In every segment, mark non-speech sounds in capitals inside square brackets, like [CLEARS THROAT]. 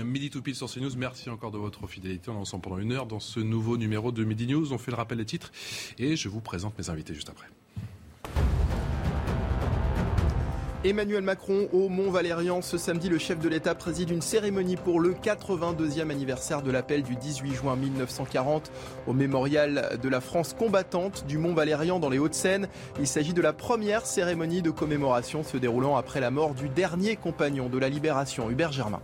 Midi tout pile sur CNews, merci encore de votre fidélité. On est ensemble pendant une heure dans ce nouveau numéro de Midi News. On fait le rappel des titres et je vous présente mes invités juste après. Emmanuel Macron au Mont-Valérien. Ce samedi, le chef de l'État préside une cérémonie pour le 82e anniversaire de l'appel du 18 juin 1940 au mémorial de la France combattante du Mont-Valérien dans les Hauts-de-Seine. Il s'agit de la première cérémonie de commémoration se déroulant après la mort du dernier compagnon de la libération, Hubert Germain.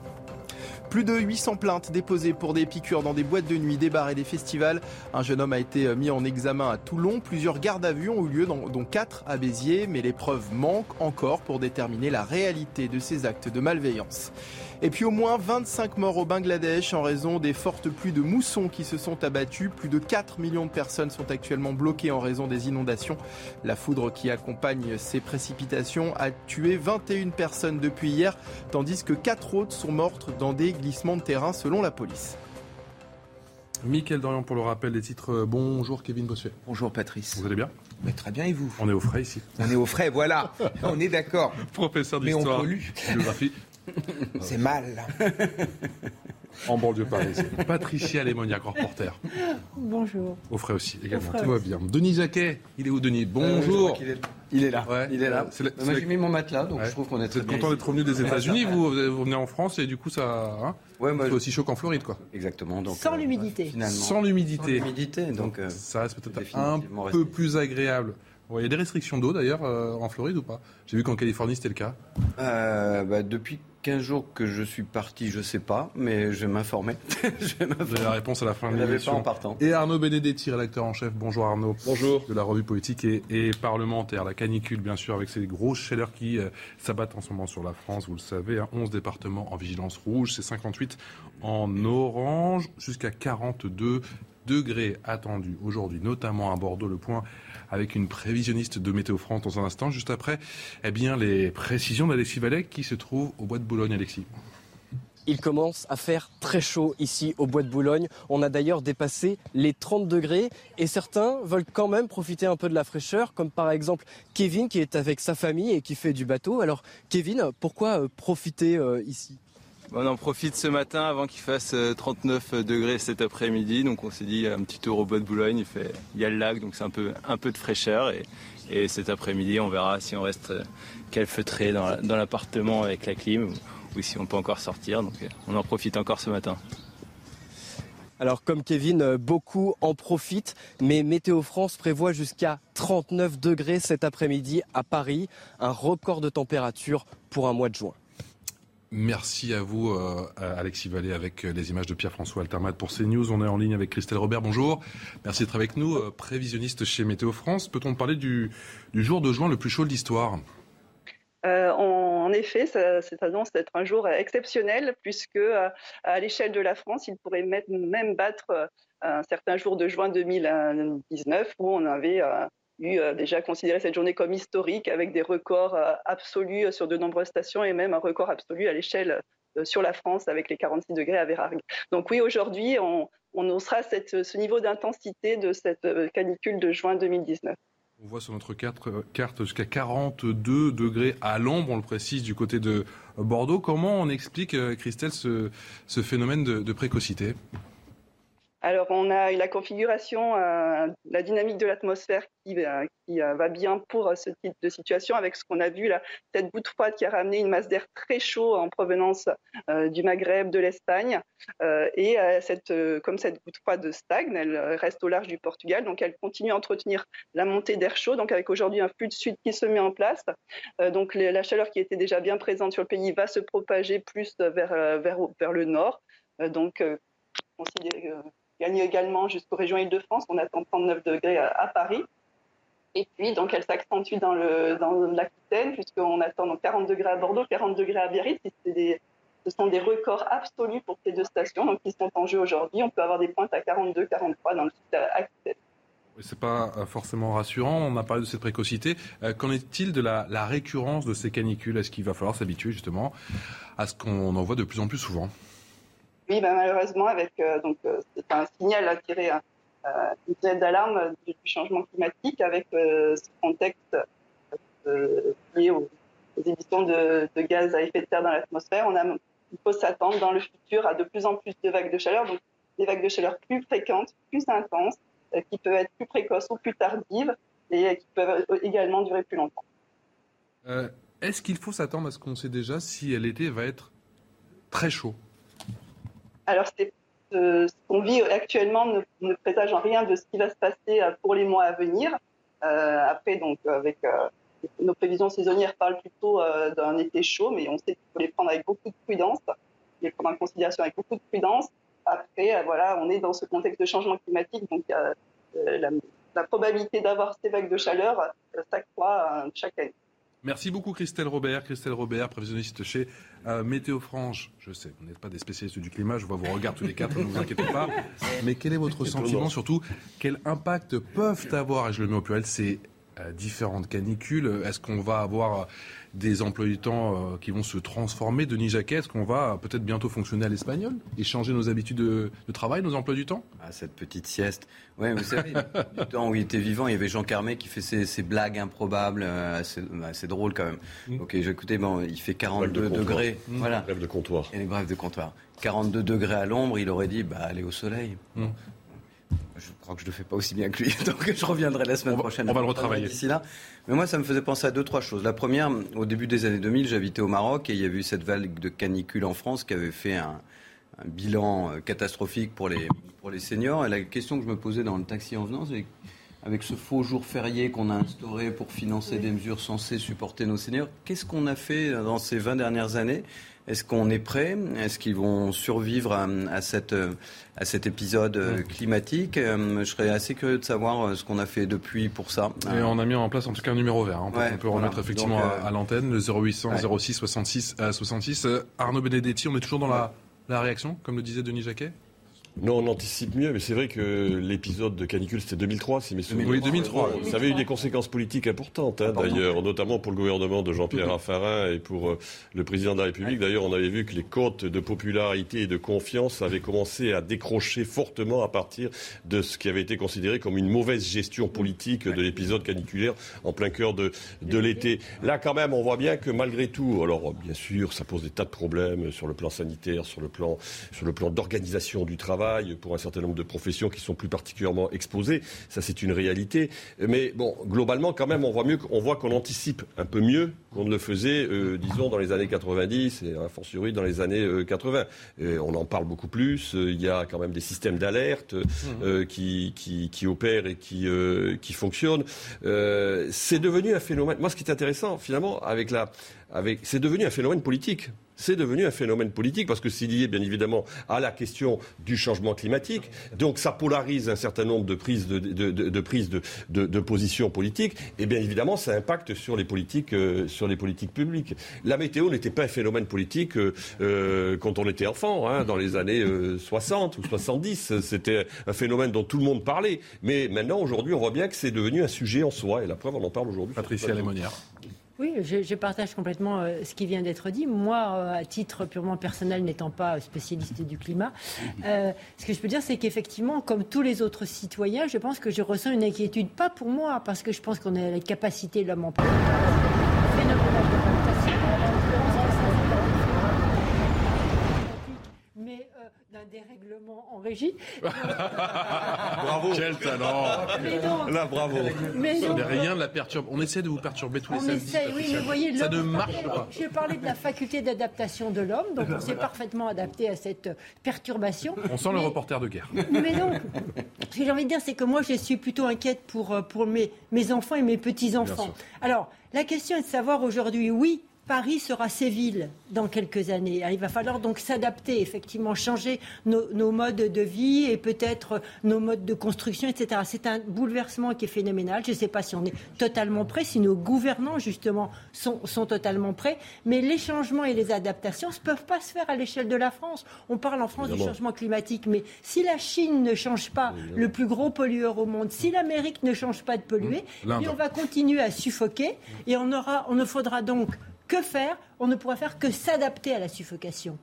Plus de 800 plaintes déposées pour des piqûres dans des boîtes de nuit, des bars et des festivals. Un jeune homme a été mis en examen à Toulon. Plusieurs gardes à vue ont eu lieu, dont 4 à Béziers, mais les preuves manquent encore pour déterminer la réalité de ces actes de malveillance. Et puis au moins 25 morts au Bangladesh en raison des fortes pluies de moussons qui se sont abattues. Plus de 4 millions de personnes sont actuellement bloquées en raison des inondations. La foudre qui accompagne ces précipitations a tué 21 personnes depuis hier, tandis que 4 autres sont mortes dans des glissements de terrain selon la police. Mickaël Dorian pour le rappel des titres. Bonjour Kevin Bossuet. Bonjour Patrice. Vous allez bien? Mais Très bien et vous? On est au frais ici. On est au frais, voilà. [LAUGHS] on est d'accord. Professeur Mais on d'histoire, pollue. géographie [LAUGHS] C'est mal. [LAUGHS] en banlieue parisienne. Patricia Lémoniac, reporter. Bonjour. Au frais aussi également. Tout va bien. Denis Jacquet, il est où Denis Bonjour. Il est là. Ouais. Il est là. La- Moi, la- j'ai mis mon matelas, donc Ouais. je trouve qu'on est Vous très êtes content d'être revenu des États-Unis, vous, vous venez en France et du coup ça. Hein Ouais, c'est aussi chaud qu'en Floride quoi. exactement. Donc, Sans euh, l'humidité. Sans Sans l'humidité. l'humidité, donc. euh, Ça reste peut-être un peu plus agréable. Ouais, Il y a des restrictions d'eau d'ailleurs euh, en Floride ou pas? J'ai vu qu'en Californie c'était le cas. euh, bah, depuis 15 jours que je suis parti, je sais pas, mais je vais m'informer. [LAUGHS] je vais Vous avez la réponse à la fin Je de l'avais pas en l'émission. partant. Et Arnaud Benedetti, rédacteur en chef. Bonjour Arnaud. Bonjour. De la revue politique et, et parlementaire. La canicule, bien sûr, avec ces grosses chaleurs qui euh, s'abattent en ce moment sur la France. Vous le savez, hein, 11 départements en vigilance rouge, c'est 58 en orange, jusqu'à 42 degrés attendus aujourd'hui, notamment à Bordeaux. Le point avec une prévisionniste de Météo France dans un instant. Juste après, eh bien, les précisions d'Alexis Vallet qui se trouve au Bois de Boulogne. Alexis. Il commence à faire très chaud ici au Bois de Boulogne. On a d'ailleurs dépassé les 30 degrés et certains veulent quand même profiter un peu de la fraîcheur, comme par exemple Kevin qui est avec sa famille et qui fait du bateau. Alors Kevin, pourquoi profiter euh, ici? On en profite ce matin avant qu'il fasse euh, 39 degrés cet après-midi. Donc on s'est dit un petit tour au bois de Boulogne. Il, y a le lac, donc c'est un peu, un peu de fraîcheur. Et, et cet après-midi, on verra si on reste euh, calfeutré dans, la- dans l'appartement avec la clim ou, ou si on peut encore sortir. Donc euh, on en profite encore ce matin. Alors comme Kevin, euh, beaucoup en profitent, mais Météo France prévoit jusqu'à 39 degrés cet après-midi à Paris, un record de température pour un mois de juin. Merci à vous, euh, Alexis Vallée, avec euh, les images de Pierre-François Altermat pour CNews. On est en ligne avec Christelle Robert. Bonjour. Merci d'être avec nous, euh, prévisionniste chez Météo France. Peut-on parler du, jour de juin le plus chaud de l'histoire? En, effet, ça, ça s'annonce d'être un jour exceptionnel puisque à l'échelle de la France, il pourrait mettre- même battre un certain jour de juin 2019 où on avait eu euh, déjà considéré cette journée comme historique avec des records euh, absolus sur de nombreuses stations et même un record absolu à l'échelle euh, sur la France avec les 46 degrés à Vérargues. Donc oui, aujourd'hui, on, on ce niveau d'intensité de cette euh, canicule de juin 2019. On voit sur notre carte, euh, carte jusqu'à 42 degrés à l'ombre, on le précise, du côté de Bordeaux. Comment on explique, euh, Christelle, ce, ce phénomène de précocité? Alors, on a la configuration, euh, la dynamique de l'atmosphère qui, euh, euh, va bien pour ce type de situation, avec ce qu'on a vu là, cette goutte froide qui a ramené une masse d'air très chaud en provenance du Maghreb, de l'Espagne. Et comme cette goutte froide stagne, elle reste au large du Portugal, donc elle continue à entretenir la montée d'air chaud, donc avec aujourd'hui un flux de sud qui se met en place. Donc la chaleur qui était déjà bien présente sur le pays va se propager plus vers, le nord. Donc, considéré, euh, gagne également jusqu'aux régions Île-de-France. On attend 39 degrés à, Paris. Et puis, donc, elle s'accentue dans, l'Aquitaine, puisqu'on attend donc 40 degrés à Bordeaux, 40 degrés à Biarritz. ce sont des records absolus pour ces deux stations, donc qui sont en jeu aujourd'hui. On peut avoir des pointes à 42, 43 dans le sud Aquitaine. C'est pas euh, forcément rassurant. On a parlé de cette précocité. Euh, qu'en est-il de la, récurrence de ces canicules? Est-ce qu'il va falloir s'habituer justement à ce qu'on en voit de plus en plus souvent? Oui, ben, malheureusement, avec euh, donc c'est un signal à tirer, une signal d'alarme du, changement climatique avec ce contexte lié aux, émissions de, gaz à effet de serre dans l'atmosphère. On a, il faut s'attendre dans le futur à de plus en plus de vagues de chaleur, donc des vagues de chaleur plus fréquentes, plus intenses euh, qui peuvent être plus précoces ou plus tardives et qui peuvent également durer plus longtemps. Euh, est-ce qu'il faut s'attendre à ce qu'on sait déjà si l'été va être très chaud? Alors, euh, ce qu'on vit actuellement ne, présage en rien de ce qui va se passer pour les mois à venir. après, donc, avec nos prévisions saisonnières parlent plutôt d'un été chaud, mais on sait qu'il faut les prendre avec beaucoup de prudence, les prendre en considération avec beaucoup de prudence. Après, euh, voilà, on est dans ce contexte de changement climatique, donc euh, la, probabilité d'avoir ces vagues de chaleur euh, s'accroît chaque année. Merci beaucoup Christelle Robert. Christelle Robert, prévisionniste chez Météo France. Je sais, vous n'êtes pas des spécialistes du climat, je vois vos regards tous les quatre, ne vous inquiétez pas. Mais quel est votre sentiment surtout? Quel impact peuvent avoir, et je le mets au pluriel, ces différentes canicules Est-ce qu'on va avoir des emplois du temps euh, qui vont se transformer. Denis Jacquet, est-ce qu'on va peut-être bientôt fonctionner à l'espagnol et changer nos habitudes de, travail, nos emplois du temps? Ah, Cette petite sieste. Oui, vous savez, du temps où il était vivant, il y avait Jean Carmet qui fait ses, blagues improbables, euh, assez, drôles quand même. Mm. Ok, écoutez, bon, il fait 42 degrés. Mm. Voilà. Bref de comptoir. Et les de comptoir. 42 degrés à l'ombre, il aurait dit, bah, allez au soleil. Mm. Je crois que je ne le fais pas aussi bien que lui, [LAUGHS] donc je reviendrai la semaine prochaine. On va le retravailler. D'ici là. Mais moi, ça me faisait penser à deux, trois choses. La première, au début des années 2000, j'habitais au Maroc et il y a eu cette vague de canicule en France qui avait fait un, bilan euh, catastrophique pour les, pour les seniors. Et la question que je me posais dans le taxi en venant, c'est avec ce faux jour férié qu'on a instauré pour financer des mesures censées supporter nos seniors, qu'est-ce qu'on a fait dans ces 20 dernières années est-ce qu'on est prêt? Est-ce qu'ils vont survivre à, cette, à cet épisode euh, climatique? Euh, Je serais assez curieux de savoir euh, ce qu'on a fait depuis pour ça. Et on a mis en place en tout cas un numéro vert. Hein, on peut remettre effectivement à, l'antenne le 0800 06 66 66. Arnaud Benedetti, on est toujours dans la, la réaction, comme le disait Denis Jacquet? Non, on anticipe mieux, mais c'est vrai que l'épisode de canicule, c'était 2003, si mes souvenirs. Oui, 2003. Ça avait eu des conséquences politiques importantes, hein, d'ailleurs, notamment pour le gouvernement de Jean-Pierre Raffarin et pour euh, le président de la République. D'ailleurs, on avait vu que les cotes de popularité et de confiance avaient commencé à décrocher fortement à partir de ce qui avait été considéré comme une mauvaise gestion politique de l'épisode caniculaire en plein cœur de, de l'été. Là, quand même, on voit bien que malgré tout, alors bien sûr, ça pose des tas de problèmes sur le plan sanitaire, sur le plan, sur le plan d'organisation du travail pour un certain nombre de professions qui sont plus particulièrement exposées. Ça, c'est une réalité. Mais bon, globalement, quand même, on voit mieux, on voit qu'on anticipe un peu mieux qu'on ne le faisait, euh, disons, dans les années 90 et a fortiori dans les années 80. Euh, on en parle beaucoup plus. Euh, il y a quand même des systèmes d'alerte mmh. qui, qui, qui, opèrent et qui, qui fonctionnent. c'est devenu un phénomène. Moi, ce qui est intéressant, finalement, avec la, avec, c'est devenu un phénomène politique c'est devenu un phénomène politique parce que c'est lié bien évidemment à la question du changement climatique. Donc ça polarise un certain nombre de prises de, de, de, de prises de, de, positions politiques et bien évidemment ça impacte sur les politiques, euh, sur les politiques publiques. La météo n'était pas un phénomène politique euh, euh quand on était enfant, hein, dans les années 60 euh, ou 70. C'était un phénomène dont tout le monde parlait. Mais maintenant, aujourd'hui, on voit bien que c'est devenu un sujet en soi et la preuve, on en parle aujourd'hui. Patricia Lémonière. Oui, je, partage complètement euh, ce qui vient d'être dit. Moi, euh, à titre purement personnel, n'étant pas spécialiste du climat, euh, ce que je peux dire, c'est qu'effectivement, comme tous les autres citoyens, je pense que je ressens une inquiétude, pas pour moi, parce que je pense qu'on a la capacité, l'homme en d'un dérèglement en régie. [LAUGHS] bravo. Quel talent. Là, bravo. Mais rien de la perturbe. On essaie de vous perturber tous les samedis. Essaie, oui, mais voyez, ça ne marche pas. J'ai parlé de la faculté d'adaptation de l'homme, donc on s'est parfaitement adapté à cette perturbation. On sent le reporter de guerre. Mais non. Ce que j'ai envie de dire, c'est que moi, je suis plutôt inquiète pour, pour mes, mes enfants et mes petits-enfants. Alors, la question est de savoir aujourd'hui, oui, Paris sera Séville dans quelques années. Il va falloir donc s'adapter, effectivement, changer nos, modes de vie et peut-être nos modes de construction, etc. C'est un bouleversement qui est phénoménal. Je ne sais pas si on est totalement prêt, si nos gouvernants, justement, sont, totalement prêts. Mais les changements et les adaptations ne peuvent pas se faire à l'échelle de la France. On parle en France du changement climatique, mais si la Chine ne change pas, le plus gros pollueur au monde, si l'Amérique ne change pas de polluer, mmh. on va continuer à suffoquer et on, aura, on ne faudra donc que faire On ne pourra faire que s'adapter à la suffocation.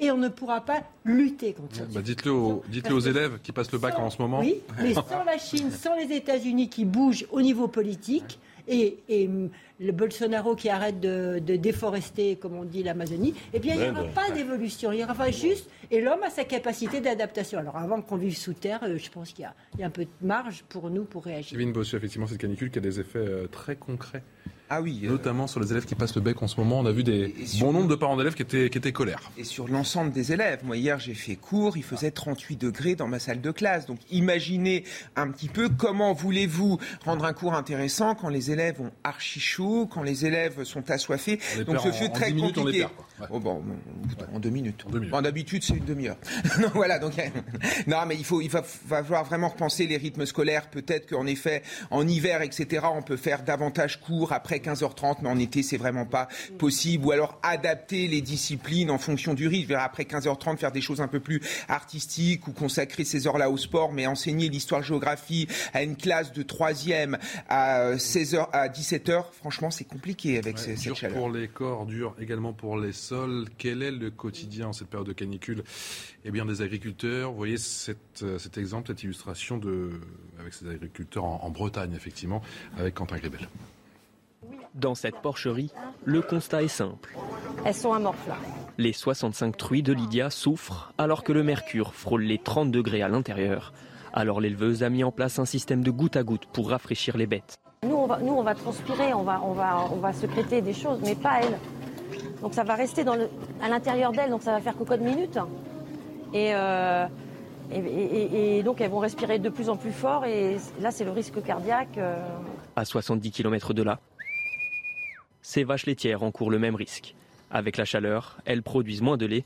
Et on ne pourra pas lutter contre ça. Bah dites-le aux, dites aux élèves qui passent le bac en ce moment. Oui, mais [LAUGHS] sans la Chine, sans les États-Unis qui bougent au niveau politique, et, hum, le Bolsonaro qui arrête de, déforester, comme on dit, l'Amazonie, eh bien, il n'y aura pas d'évolution. Il y aura juste. Et l'homme a sa capacité d'adaptation. Alors, avant qu'on vive sous terre, euh, je pense qu'il y, a un peu de marge pour nous pour réagir. Kevin Bossu, effectivement, cette canicule qui a des effets euh, très concrets ah oui. Euh, Notamment sur les élèves qui passent le bec en ce moment. On a vu des bons nombres de parents d'élèves qui étaient, qui étaient colères. Et sur l'ensemble des élèves. Moi, hier, j'ai fait cours. Il faisait 38 degrés dans ma salle de classe. Donc, imaginez un petit peu comment voulez-vous rendre un cours intéressant quand les élèves ont archi chaud, quand les élèves sont assoiffés. Donc, ce fut très compliqué. oh, bon, en deux minutes. En D'habitude, c'est une demi-heure. [LAUGHS] non, voilà. Donc, [LAUGHS] non, mais il faut, il va, va falloir vraiment repenser les rythmes scolaires. Peut-être qu'en effet, en hiver, etc., on peut faire davantage cours après 15h30, mais en été, c'est vraiment pas possible. Ou alors adapter les disciplines en fonction du rythme. Après 15h30, faire des choses un peu plus artistiques ou consacrer ces heures-là au sport, mais enseigner l'histoire-géographie à une classe de 3e à 16h, à 17h, franchement, c'est compliqué avec cette chaleur. pour les corps, dur également pour les sols. Quel est le quotidien en cette période de canicule? Eh bien, des agriculteurs. Vous voyez euh, cet exemple, cette illustration de, avec ces agriculteurs en, en Bretagne, effectivement, avec Quentin Grébel. Dans cette porcherie, le constat est simple. Elles sont amorphes là. Les 65 truies de Lydia souffrent alors que le mercure frôle les 30 degrés à l'intérieur. Alors l'éleveuse a mis en place un système de goutte à goutte pour rafraîchir les bêtes. Nous, on va, nous, on va transpirer, on va, on, va, on va secréter des choses, mais pas elles. Donc ça va rester dans le, à l'intérieur d'elles, donc ça va faire coco de minutes. Euh, et, et, donc elles vont respirer de plus en plus fort, et là c'est le risque cardiaque. Euh. À 70 km de là, ces vaches laitières encourent le même risque. Avec la chaleur, elles produisent moins de lait.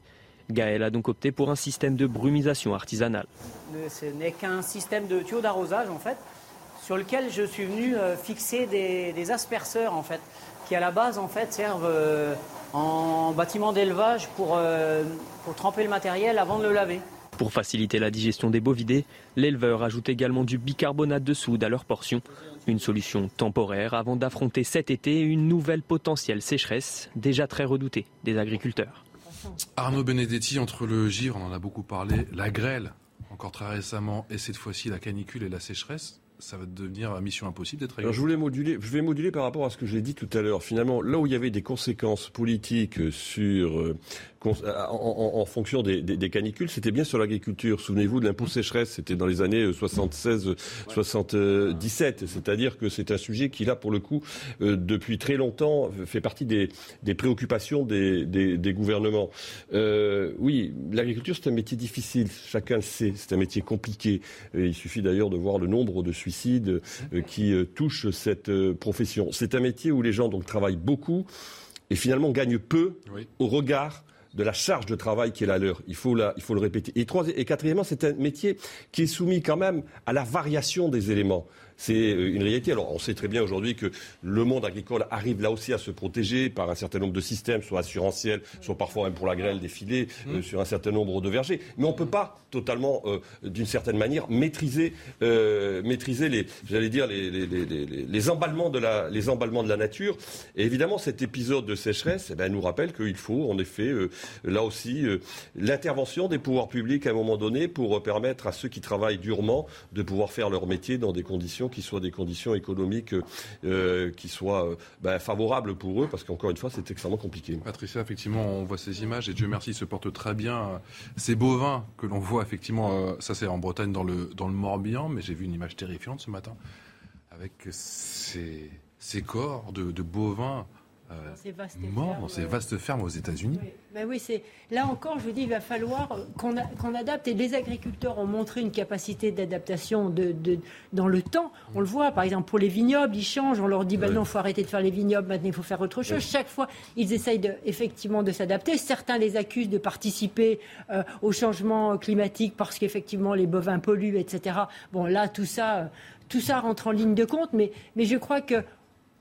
Gaël a donc opté pour un système de brumisation artisanale. Ce n'est qu'un système de tuyaux d'arrosage en fait, sur lequel je suis venu euh, fixer des, asperceurs en fait, qui à la base en fait servent euh, en bâtiment d'élevage pour, euh, pour tremper le matériel avant de le laver. Pour faciliter la digestion des bovidés, l'éleveur ajoute également du bicarbonate de soude à leur portion. Une solution temporaire avant d'affronter cet été une nouvelle potentielle sécheresse déjà très redoutée des agriculteurs. Arnaud Benedetti, entre le givre, on en a beaucoup parlé, la grêle, encore très récemment, et cette fois-ci la canicule et la sécheresse, ça va devenir mission impossible d'être je voulais moduler, je vais moduler par rapport à ce que j'ai dit tout à l'heure. Finalement, là où il y avait des conséquences politiques sur euh, en, fonction des, canicules, c'était bien sur l'agriculture. Souvenez-vous de l'impôt sécheresse, c'était dans les années 76-77. Euh, C'est-à-dire que c'est un sujet qui, là, pour le coup, euh, depuis très longtemps, fait partie des, préoccupations des, gouvernements. Euh, oui, l'agriculture, c'est un métier difficile, chacun le sait, c'est un métier compliqué. il suffit d'ailleurs de voir le nombre de suicides qui touchent cette profession. C'est un métier où les gens donc travaillent beaucoup et finalement gagnent peu au regard de la charge de travail qui est la leur. Il faut, il faut le répéter. Et, et quatrièmement, c'est un métier qui est soumis quand même à la variation des éléments. C'est euh, une réalité. Alors, on sait très bien aujourd'hui que le monde agricole arrive là aussi à se protéger par un certain nombre de systèmes, soit assurantiels, soit parfois même pour la grêle des filets, euh, mmh. sur un certain nombre de vergers. Mais on ne peut pas totalement, euh, d'une certaine manière, maîtriser, maîtriser les, j'allais dire, les, les, les, les, emballements de la, les emballements de la nature. Et évidemment, cet épisode de sécheresse eh ben, nous rappelle qu'il faut, en effet, là aussi, l'intervention des pouvoirs publics à un moment donné pour permettre à ceux qui travaillent durement de pouvoir faire leur métier dans des conditions qui soient des conditions économiques euh, qui soient euh, ben, favorables pour eux, parce qu'encore une fois, c'est extrêmement compliqué. Patricia, effectivement, on voit ces images et Dieu merci, se portent très bien. Ces bovins que l'on voit, effectivement, euh, ça c'est en Bretagne dans le, dans le Morbihan, mais j'ai vu une image terrifiante ce matin avec ces, ces corps de, bovins morts dans ces vastes fermes aux États-Unis. Oui. Ben oui, c'est là encore, je vous dis, il va falloir qu'on qu'on adapte. Et les agriculteurs ont montré une capacité d'adaptation de, de, dans le temps. On le voit, par exemple, pour les vignobles, ils changent. On leur dit, ben non, il faut arrêter de faire les vignobles, maintenant il faut faire autre chose. Chaque fois, ils essayent de, effectivement de s'adapter. Certains les accusent de participer euh, au changement climatique parce qu'effectivement les bovins polluent, etc. Bon, là, tout ça, euh, tout ça rentre en ligne de compte. Mais, mais je crois que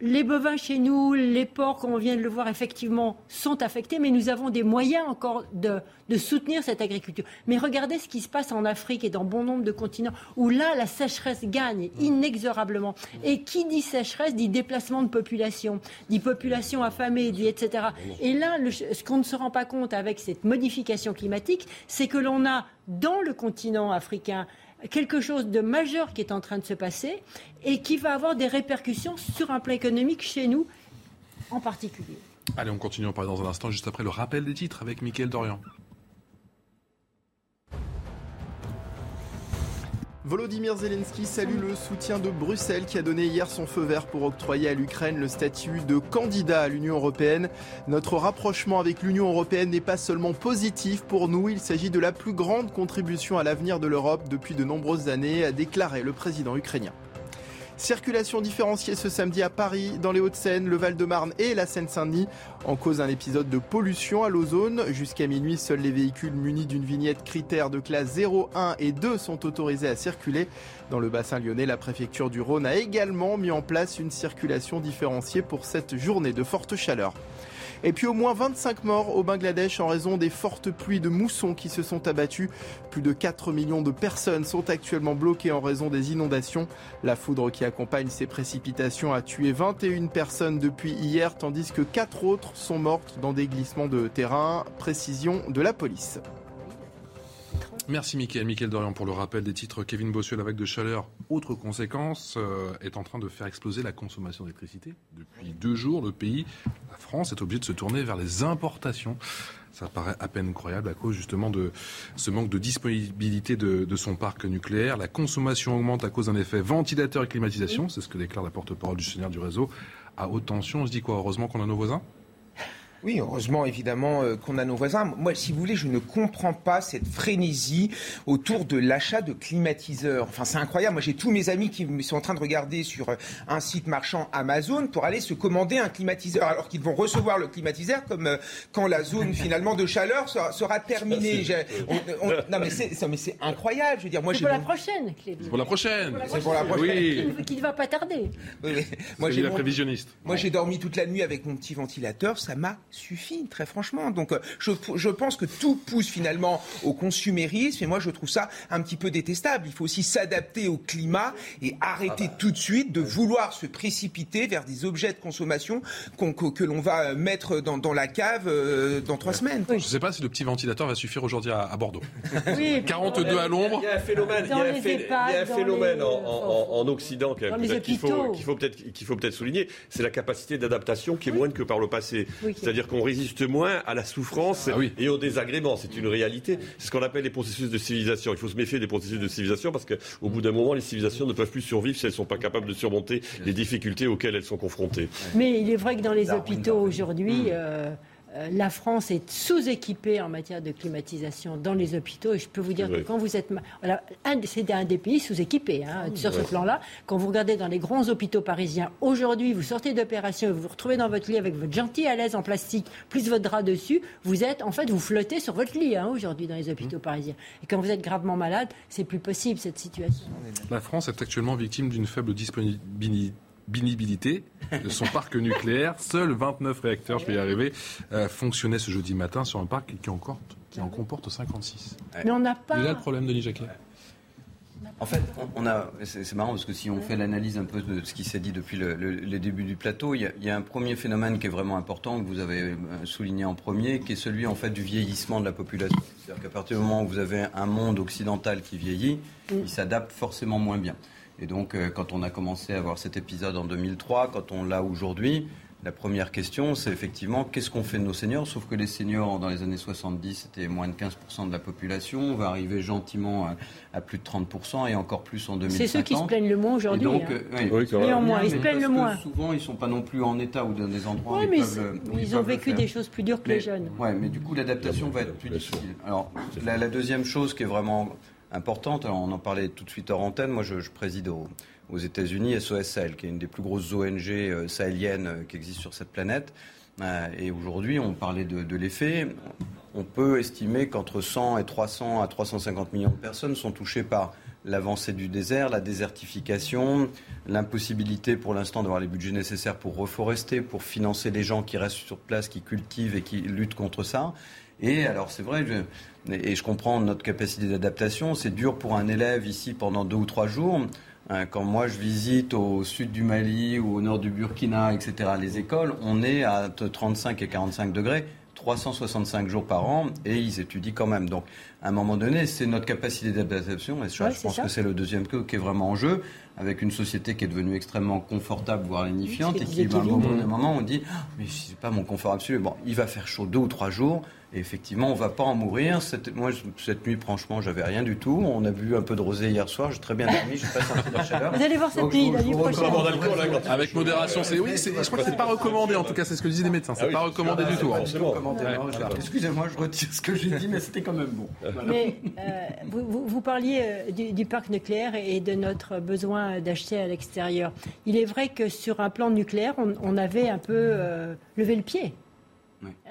les bovins chez nous, les porcs, comme on vient de le voir, effectivement, sont affectés, mais nous avons des moyens encore de, soutenir cette agriculture. Mais regardez ce qui se passe en Afrique et dans bon nombre de continents, où là, la sécheresse gagne inexorablement. Et qui dit sécheresse dit déplacement de population, dit population affamée, dit etc. Et là, ce qu'on ne se rend pas compte avec cette modification climatique, c'est que l'on a dans le continent africain quelque chose de majeur qui est en train de se passer et qui va avoir des répercussions sur un plan économique chez nous en particulier. Allez, on continue, on parle dans un instant, juste après le rappel des titres avec Mickaël Dorian. Volodymyr Zelensky salue le soutien de Bruxelles qui a donné hier son feu vert pour octroyer à l'Ukraine le statut de candidat à l'Union européenne. Notre rapprochement avec l'Union européenne n'est pas seulement positif pour nous, il s'agit de la plus grande contribution à l'avenir de l'Europe depuis de nombreuses années, a déclaré le président ukrainien. Circulation différenciée ce samedi à Paris, dans les Hauts-de-Seine, le Val-de-Marne et la Seine-Saint-Denis. En cause un épisode de pollution à l'ozone. Jusqu'à minuit, seuls les véhicules munis d'une vignette critère de classe 0, 1 et 2 sont autorisés à circuler. Dans le bassin lyonnais, la préfecture du Rhône a également mis en place une circulation différenciée pour cette journée de forte chaleur. Et puis au moins 25 morts au Bangladesh en raison des fortes pluies de mousson qui se sont abattues. Plus de 4 millions de personnes sont actuellement bloquées en raison des inondations. La foudre qui accompagne ces précipitations a tué 21 personnes depuis hier, tandis que 4 autres sont mortes dans des glissements de terrain. Précision de la police. Merci Mickaël. Mickaël Dorian pour le rappel des titres. Kevin Bossuet, la vague de chaleur, autre conséquence, euh, est en train de faire exploser la consommation d'électricité. Depuis deux jours, le pays, la France, est obligé de se tourner vers les importations. Ça paraît à peine croyable à cause justement de ce manque de disponibilité de, son parc nucléaire. La consommation augmente à cause d'un effet ventilateur et climatisation. C'est ce que déclare la porte-parole du gestionnaire du réseau. À haute tension, on se dit quoi? Heureusement qu'on a nos voisins? Oui, heureusement, évidemment, euh, qu'on a nos voisins. Moi, si vous voulez, je ne comprends pas cette frénésie autour de l'achat de climatiseurs. Enfin, c'est incroyable. Moi, j'ai tous mes amis qui sont en train de regarder sur euh, un site marchand Amazon pour aller se commander un climatiseur, alors qu'ils vont recevoir le climatiseur comme euh, quand la zone finalement de chaleur sera, terminée. non, mais c'est incroyable. Je veux dire, moi, c'est pour la prochaine, C'est pour la prochaine. C'est pour la prochaine. Oui. Qui ne va pas tarder. Moi, j'ai la prévisionniste. Moi, j'ai dormi toute la nuit avec mon petit ventilateur. Ça m'a suffit, très franchement. Donc, euh, je, je, pense que tout pousse finalement au consumérisme, et moi, je trouve ça un petit peu détestable. Il faut aussi s'adapter au climat et arrêter ah bah. tout de suite de vouloir se précipiter vers des objets de consommation que, l'on va mettre dans, dans la cave euh, dans trois semaines. Je ne sais pas si le petit ventilateur va suffire aujourd'hui à, Bordeaux. [LAUGHS] 42 [LAUGHS] à l'ombre. Il y a un phénomène, il y a un phénomène en, Occident qu'il faut, qu'il faut peut-être qu'il faut peut-être souligner, c'est la capacité d'adaptation qui est moindre que par le passé. C'est-à-dire qu'on résiste moins à la souffrance ah et au désagrément. C'est une réalité. C'est ce qu'on appelle les processus de civilisation. Il faut se méfier des processus de civilisation parce qu'au bout d'un moment, les civilisations ne peuvent plus survivre si elles ne sont pas capables de surmonter les difficultés auxquelles elles sont confrontées. Mais il est vrai que dans les hôpitaux aujourd'hui, euh, euh, la France est sous-équipée en matière de climatisation dans les hôpitaux. Et je peux vous dire que quand vous êtes. Voilà, c'est un des pays sous-équipés hein, sur ce plan-là. Quand vous regardez dans les grands hôpitaux parisiens, aujourd'hui, vous sortez d'opération et vous vous retrouvez dans votre lit avec votre gentil à l'aise en plastique, plus votre drap dessus, vous êtes. En fait, vous flottez sur votre lit hein, aujourd'hui dans les hôpitaux mmh. parisiens. Et quand vous êtes gravement malade, c'est plus possible cette situation. La France est actuellement victime d'une faible disponibilité binibilité de son [LAUGHS] parc nucléaire. Seuls 29 réacteurs, je vais y arriver, euh, fonctionnaient ce jeudi matin sur un parc qui en, qui en comporte 56. Mais on n'a pas. Il là le problème, Denis Jacquet. En fait, on a, c'est marrant parce que si on fait l'analyse un peu de ce qui s'est dit depuis le, les débuts du plateau, il y, a, un premier phénomène qui est vraiment important que vous avez euh, souligné en premier, qui est celui en fait du vieillissement de la population. C'est-à-dire qu'à partir du moment où vous avez un monde occidental qui vieillit, il s'adapte forcément moins bien. Et donc, euh, quand on a commencé à voir cet épisode en 2003, quand on l'a aujourd'hui, La première question, c'est effectivement qu'est-ce qu'on fait de nos seniors? Sauf que les seniors, dans les années 70, c'était moins de 15% de la population. On va arriver gentiment à, plus de 30% et encore plus en 2050. C'est ceux qui se plaignent le moins aujourd'hui. Donc, hein. oui, Néanmoins, ils se plaignent le moins. souvent, ils ne sont pas non plus en état ou dans des endroits où ils mais peuvent. Ils, ont vécu des choses plus dures que les jeunes. Oui, mais du coup, l'adaptation va être plus difficile. Alors, la, la, deuxième chose qui est vraiment importante, on en parlait tout de suite hors antenne, moi je, préside au aux États-Unis, SOSL, qui est une des plus grosses ONG euh, sahéliennes euh, qui existent sur cette planète. Euh, et aujourd'hui, on parlait de, l'effet. On peut estimer qu'entre 100 et 300 à 350 millions de personnes sont touchées par l'avancée du désert, la désertification, l'impossibilité pour l'instant d'avoir les budgets nécessaires pour reforester, pour financer les gens qui restent sur place, qui cultivent et qui luttent contre ça. Et alors c'est vrai, et je comprends notre capacité d'adaptation, c'est dur pour un élève ici pendant deux ou trois jours. Hein, quand moi je visite au sud du Mali ou au nord du Burkina, etc., les écoles, on est à 35 et 45 degrés. 365 jours par an et ils étudient quand même. Donc, à un moment donné, c'est notre capacité d'adaptation et je, pense que c'est le deuxième coup qui est vraiment en jeu avec une société qui est devenue extrêmement confortable, voire lénifiante et qui, à un moment, on dit ah, mais c'est pas mon confort absolu. Bon, il va faire chaud deux ou trois jours et effectivement, on ne va pas en mourir. Cette, moi, cette nuit, franchement, j'avais rien du tout. On a bu un peu de rosé hier soir. J'ai très bien dormi. Je pas senti la chaleur. Vous allez voir cette nuit, la nuit prochaine. Avec modération, c'est oui. Je crois que c'est pas recommandé. En tout cas, c'est ce que disaient les médecins. C'est ah pas recommandé du tout. Hein. Excusez-moi, je retire ce que j'ai dit, mais c'était quand même bon. Mais [LAUGHS] euh, vous, vous, parliez euh, du, parc nucléaire et de notre besoin d'acheter à l'extérieur. Il est vrai que sur un plan nucléaire, on, avait un peu euh, levé le pied.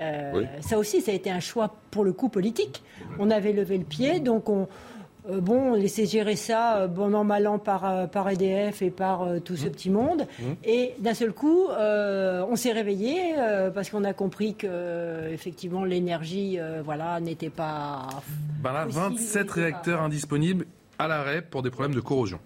Euh, ça aussi, ça a été un choix pour le coup politique. On avait levé le pied, donc on, euh, bon, on laissait gérer ça euh, bon an mal an par, par EDF et par tout ce mmh. petit monde. Mmh. Et d'un seul coup, on s'est réveillé parce qu'on a compris que effectivement l'énergie, voilà, n'était pas. Ben là, 27 réacteurs indisponibles à l'arrêt pour des problèmes de corrosion.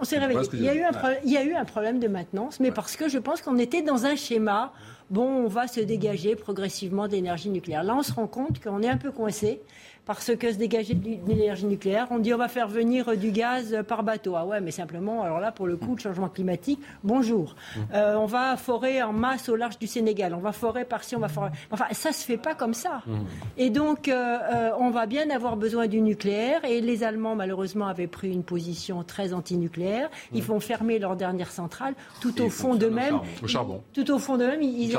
On s'est réveillé. Il y, a eu un il y a eu un problème de maintenance, mais parce que je pense qu'on était dans un schéma bon, on va se dégager progressivement d'énergie nucléaire. Là, on se rend compte qu'on est un peu coincé parce que se dégager de l'énergie nucléaire, on dit on va faire venir du gaz par bateau. Ah ouais, mais simplement, alors là, pour le coup, le changement climatique, bonjour. Euh, on va forer en masse au large du Sénégal, on va forer par-ci, on va forer. Enfin, ça se fait pas comme ça. Mmh. Et donc, euh, euh, on va bien avoir besoin du nucléaire. Et les Allemands, malheureusement, avaient pris une position très anti-nucléaire. Ils mmh. vont fermer leur dernière centrale, tout au fond d'eux-mêmes. Au charbon. Tout au fond d'eux-mêmes, ils,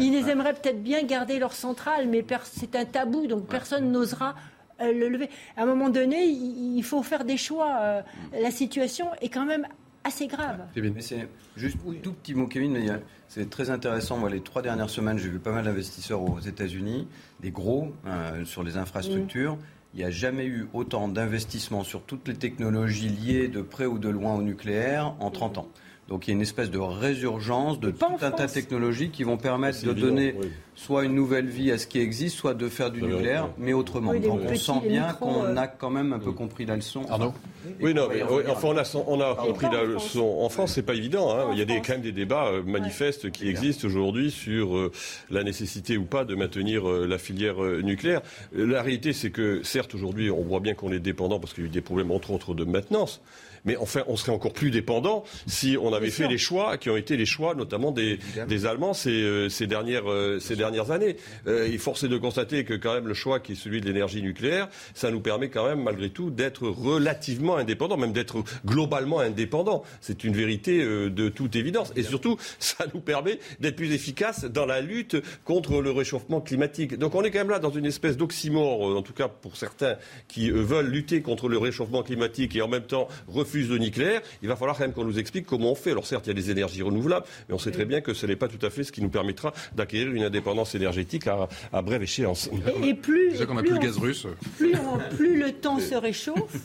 ils les aimeraient peut-être bien garder leur centrale, mais c'est un tabou, donc personne n'osera euh, le lever. À un moment donné, il faut faire des choix. Euh, la situation est quand même assez grave. c'est juste un tout petit mot, Kevin, mais c'est très intéressant. Moi, les trois dernières semaines, j'ai vu pas mal d'investisseurs aux États-Unis, des gros, euh, sur les infrastructures. Il n'y a jamais eu autant d'investissements sur toutes les technologies liées de près ou de loin au nucléaire en 30 ans. Donc il y a une espèce de résurgence de tout un tas de technologies qui vont permettre de donner soit une nouvelle vie à ce qui existe, soit de faire du nucléaire, mais autrement. Donc on sent bien qu'on euh. a quand même un peu compris la leçon. Pardon oui, non, mais enfin, on a, compris la leçon. En France, c'est pas évident. Hein. Il y a des, quand même des débats euh, manifestes qui existent aujourd'hui sur euh, la nécessité ou pas de maintenir la filière nucléaire. La réalité, c'est que certes, aujourd'hui, on voit bien qu'on est dépendant parce qu'il y a eu des problèmes, entre autres, de maintenance mais enfin, on serait encore plus dépendant si on avait fait les choix qui ont été les choix, notamment des, Allemands ces, euh, ces, dernières, euh, ces dernières années. Euh, il est forcé de constater que quand même le choix qui est celui de l'énergie nucléaire, ça nous permet quand même, malgré tout, d'être relativement indépendant, même d'être globalement indépendant. C'est une vérité de toute évidence. Et surtout, [LAUGHS] ça nous permet d'être plus efficace dans la lutte contre le réchauffement climatique. Donc on est quand même là dans une espèce d'oxymore, en tout cas pour certains qui veulent lutter contre le réchauffement climatique et en même temps refuse le nucléaire, il va falloir quand même qu'on nous explique comment on fait. Alors certes, il y a des énergies renouvelables, mais on sait très bien que ce n'est pas tout à fait ce qui nous permettra d'acquérir une indépendance énergétique à, brève échéance. Et, plus, plus, plus le gaz russe. Plus, plus le temps se réchauffe,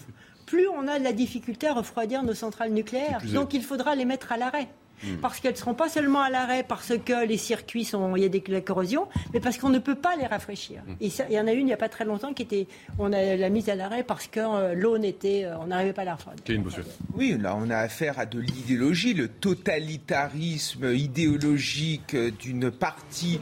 plus on a de la difficulté à refroidir nos centrales nucléaires. Donc il faudra les mettre à l'arrêt. Hmm. parce qu'elles ne seront pas seulement à l'arrêt parce que les circuits sont, il y a des, de la corrosion, mais parce qu'on ne peut pas les rafraîchir. Hmm. il y en a une il n'y a pas très longtemps qui était, on a la mise à l'arrêt parce que euh, l'eau n'était, euh, on n'arrivait pas à la refroidir. Oui, là on a affaire à de l'idéologie, le totalitarisme idéologique d'une partie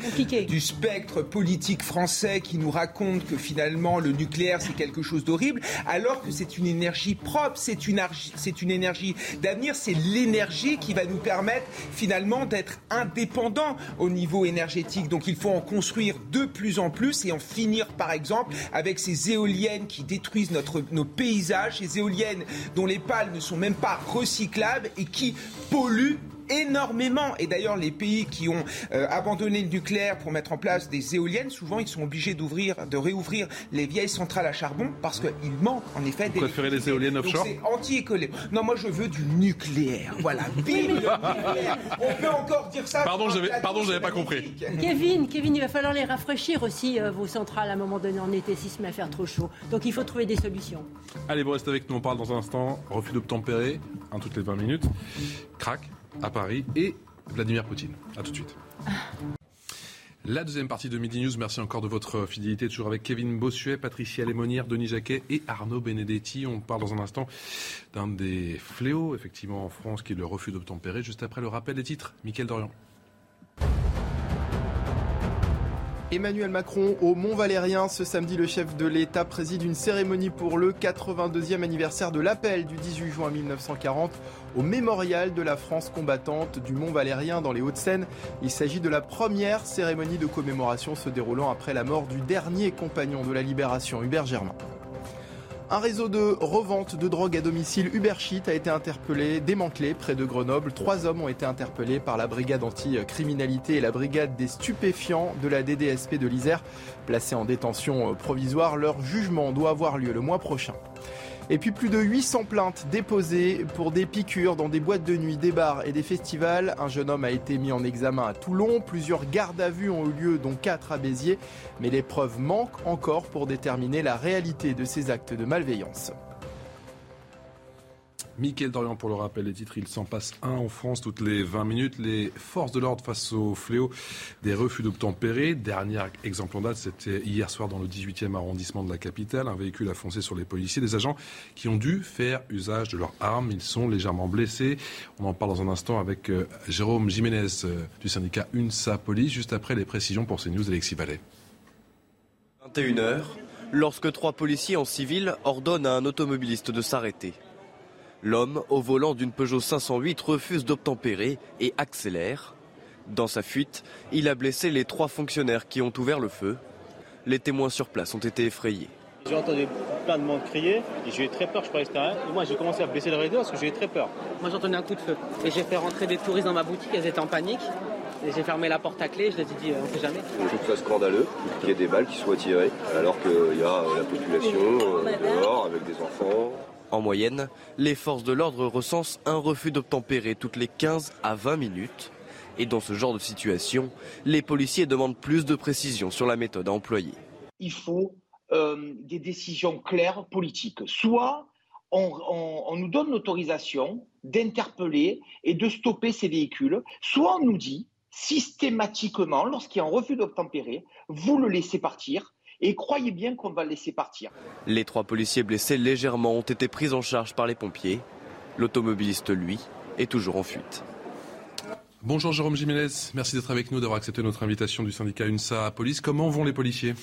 du spectre politique français qui nous raconte que finalement le nucléaire c'est quelque chose d'horrible, alors que c'est une énergie propre, c'est une, c'est une énergie d'avenir, c'est l'énergie qui va nous permettre permettre finalement d'être indépendant au niveau énergétique. Donc il faut en construire de plus en plus et en finir par exemple avec ces éoliennes qui détruisent notre, nos paysages, ces éoliennes dont les pales ne sont même pas recyclables et qui polluent énormément. Et d'ailleurs, les pays qui ont euh, abandonné le nucléaire pour mettre en place des éoliennes, souvent, ils sont obligés d'ouvrir, de réouvrir les vieilles centrales à charbon parce qu'il manque en effet des. Vous préférez les éoliennes offshore C'est anti-écolé. Non, moi, je veux du nucléaire. Voilà. Le nucléaire. [LAUGHS] On peut encore dire ça. Pardon, j'avais, pardon, j'avais pas compris. Kevin, Kevin, il va falloir les rafraîchir aussi euh, vos centrales à un moment donné en été si se met à faire trop chaud. Donc il faut trouver des solutions. Allez, vous restez avec nous. On parle dans un instant. Refus d'obtempérer, un toutes les 20 minutes. Crac à Paris et Vladimir Poutine. A tout de suite. La deuxième partie de Midi News, merci encore de votre fidélité, toujours avec Kevin Bossuet, Patricia Lémonière, Denis Jacquet et Arnaud Benedetti. On parle dans un instant d'un des fléaux, effectivement, en France, qui est le refus d'obtempérer, juste après le rappel des titres. Mickaël Dorian. Emmanuel Macron au Mont Valérien. Ce samedi, le chef de l'État préside une cérémonie pour le 82e anniversaire de l'appel du 18 juin 1940 au mémorial de la France combattante du Mont Valérien dans les Hauts-de-Seine. Il s'agit de la première cérémonie de commémoration se déroulant après la mort du dernier compagnon de la libération, Hubert Germain. Un réseau de revente de drogue à domicile Ubershit a été interpellé, démantelé près de Grenoble. Trois hommes ont été interpellés par la brigade anti-criminalité et la brigade des stupéfiants de la DDSP de l'Isère. Placés en détention provisoire, leur jugement doit avoir lieu le mois prochain. Et puis plus de 800 plaintes déposées pour des piqûres dans des boîtes de nuit, des bars et des festivals. Un jeune homme a été mis en examen à Toulon. Plusieurs gardes à vue ont eu lieu, dont 4 à Béziers. Mais les preuves manquent encore pour déterminer la réalité de ces actes de malveillance. Mickaël Dorian pour le rappel des titres, il s'en passe un en France toutes les 20 minutes. Les forces de l'ordre face au fléau des refus d'obtempérer. Dernier exemple en date, c'était hier soir dans le 18e arrondissement de la capitale. Un véhicule a foncé sur les policiers, des agents qui ont dû faire usage de leurs armes. Ils sont légèrement blessés. On en parle dans un instant avec euh, Jérôme Jiménez euh, du syndicat UNSA Police, juste après les précisions pour CNews Alexis Vallée. 21h, lorsque trois policiers en civil ordonnent à un automobiliste de s'arrêter. L'homme, au volant d'une Peugeot 508, refuse d'obtempérer et accélère. Dans sa fuite, il a blessé les trois fonctionnaires qui ont ouvert le feu. Les témoins sur place ont été effrayés. J'ai entendu plein de monde crier et j'ai eu très peur, je croyais que c'était rien. Et moi j'ai commencé à baisser le rideau parce que j'ai eu très peur. Moi j'ai entendu un coup de feu et j'ai fait rentrer des touristes dans ma boutique, elles étaient en panique. Et j'ai fermé la porte à clé, je les ai dit on sait jamais. Je trouve ça scandaleux qu'il y ait des balles qui soient tirées alors qu'il y a la population euh, dehors avec des enfants. En moyenne, les forces de l'ordre recensent un refus d'obtempérer toutes les 15 à 20 minutes. Et dans ce genre de situation, les policiers demandent plus de précision sur la méthode à employer. Il faut euh, des décisions claires politiques. Soit on, on nous donne l'autorisation d'interpeller et de stopper ces véhicules, soit on nous dit systématiquement, lorsqu'il y a un refus d'obtempérer, vous le laissez partir et croyez bien qu'on va le laisser partir. Les trois policiers blessés légèrement ont été pris en charge par les pompiers. L'automobiliste, lui, est toujours en fuite. Bonjour Jérôme Jiménez, merci d'être avec nous, d'avoir accepté notre invitation du syndicat UNSA à Police. Comment vont les policiers?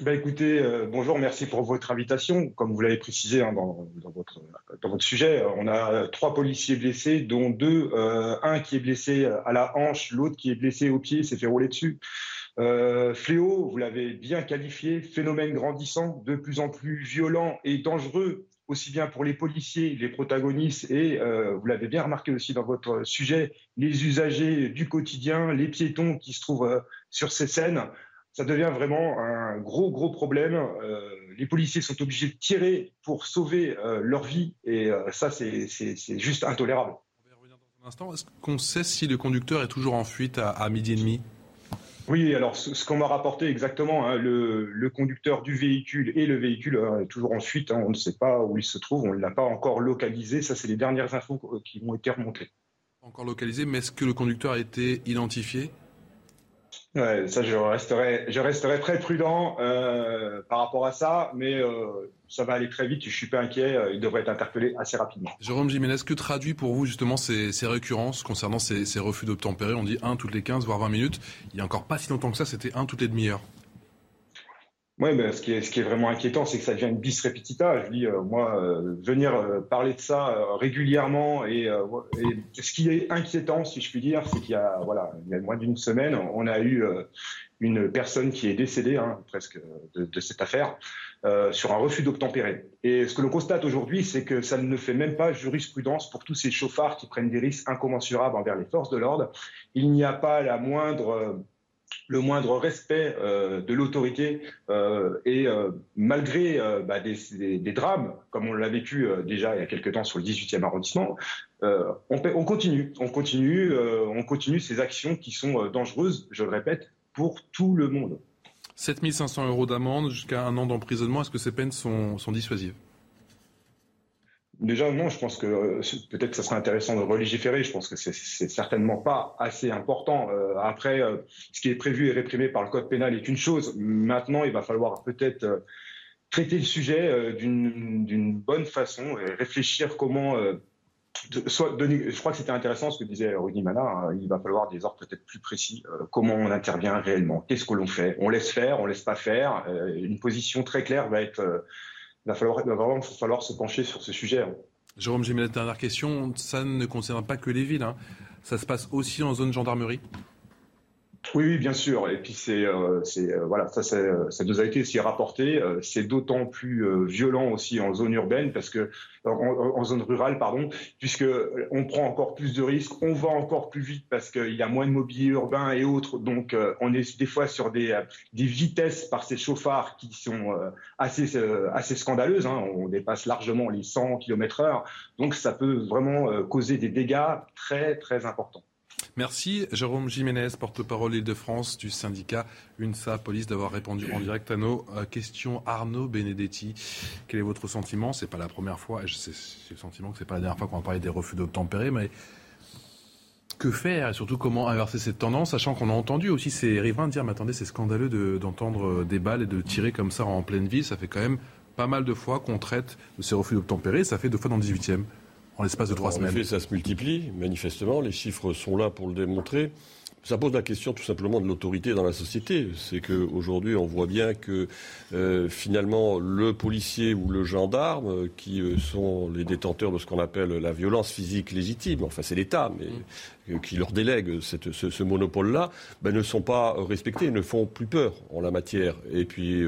Ben écoutez, euh, bonjour, merci pour votre invitation. Comme vous l'avez précisé hein, dans, dans, votre, dans votre sujet, on a trois policiers blessés, dont deux, euh, un qui est blessé à la hanche, l'autre qui est blessé au pied, s'est fait rouler dessus. Euh, fléau, vous l'avez bien qualifié, phénomène grandissant, de plus en plus violent et dangereux, aussi bien pour les policiers, les protagonistes, et euh, vous l'avez bien remarqué aussi dans votre sujet, les usagers du quotidien, les piétons qui se trouvent euh, sur ces scènes. Ça devient vraiment un gros, gros problème. Les policiers sont obligés de tirer pour sauver leur vie, et ça, c'est juste intolérable. On. Est-ce qu'on sait si le conducteur est toujours en fuite à midi et demi? Oui, alors ce, qu'on m'a rapporté exactement, hein, le, conducteur du véhicule et le véhicule hein, toujours en fuite. Hein, on ne sait pas où il se trouve, on ne l'a pas encore localisé. Ça, c'est les dernières infos qui m'ont été remontées. Encore localisé, mais est-ce que le conducteur a été identifié? Ouais, ça, je resterai, je resterai très prudent euh, par rapport à ça, mais euh, ça va aller très vite. Je suis pas inquiet. Euh, il devrait être interpellé assez rapidement. Jérôme Jiménez, que traduit pour vous justement ces, ces récurrences concernant ces, ces refus d'obtempérer? On dit un toutes les 15 voire 20 minutes. Il y a encore pas si longtemps que ça, c'était un toutes les demi-heures. Oui, ben, ce, qui est, ce qui est vraiment inquiétant, c'est que ça devient une bis repetita. Je dis, euh, moi, euh, venir euh, parler de ça régulièrement et, et, ce qui est inquiétant, si je puis dire, c'est qu'il y a, voilà, il y a moins d'une semaine, on a eu une personne qui est décédée, hein, presque, de, de, cette affaire, sur un refus d'obtempérer. Et ce que l'on constate aujourd'hui, c'est que ça ne fait même pas jurisprudence pour tous ces chauffards qui prennent des risques incommensurables envers les forces de l'ordre. Il n'y a pas la moindre le moindre respect euh, de l'autorité euh, et euh, malgré bah, des, drames, comme on l'a vécu déjà il y a quelques temps sur le 18e arrondissement, on, on, continue, on continue, on continue ces actions qui sont dangereuses, je le répète, pour tout le monde. 7500 euros d'amende jusqu'à un an d'emprisonnement, est-ce que ces peines sont dissuasives? Déjà, non, je pense que euh, peut-être ça serait intéressant de relégiférer. Je pense que c'est certainement pas assez important. Euh, après, euh, ce qui est prévu et réprimé par le code pénal est une chose. Maintenant, il va falloir peut-être traiter le sujet d'une bonne façon et réfléchir comment. je crois que c'était intéressant ce que disait Rudy Mana. Hein. il va falloir des ordres peut-être plus précis. comment on intervient réellement Qu'est-ce que l'on fait? On laisse faire On laisse pas faire Une position très claire va être il va, falloir, vraiment falloir se pencher sur ce sujet. Hein. Jérôme, j'ai la dernière question. Ça ne concerne pas que les villes. Hein. Ça se passe aussi en zone gendarmerie? Oui, oui, bien sûr. Et puis c'est, euh, euh, voilà, ça, ça nous a été aussi rapporté. Euh, c'est d'autant plus violent aussi en zone urbaine parce que en, zone rurale, pardon, puisque on prend encore plus de risques, on va encore plus vite parce qu'il y a moins de mobilier urbain et autres. Donc on est des fois sur des, des vitesses par ces chauffards qui sont assez assez scandaleuses. Hein. On dépasse largement les 100 km/h. Donc ça peut vraiment causer des dégâts très très importants. Merci. Jérôme Jiménez, porte-parole Île-de-France du syndicat UNSA Police, d'avoir répondu en direct à nos euh, questions. Arnaud Benedetti, quel est votre sentiment? C'est pas la première fois, et j'ai le sentiment que c'est pas la dernière fois qu'on va parler des refus d'obtempérer, mais que faire? Et surtout comment inverser cette tendance, sachant qu'on a entendu aussi ces riverains dire mais attendez c'est scandaleux d'entendre euh, des balles et de tirer comme ça en pleine ville, ça fait quand même pas mal de fois qu'on traite de ces refus d'obtempérer, ça fait deux fois dans le 18e en l'espace de trois semaines. En effet, ça se multiplie, manifestement. Les chiffres sont là pour le démontrer. Ça pose la question tout simplement de l'autorité dans la société. C'est qu'aujourd'hui, on voit bien que euh, finalement, le policier ou le gendarme, euh, qui euh, sont les détenteurs de ce qu'on appelle la violence physique légitime, enfin c'est l'État, mais euh, qui leur délèguent ce, monopole-là, ben, ne sont pas respectés, ne font plus peur en la matière. Et puis,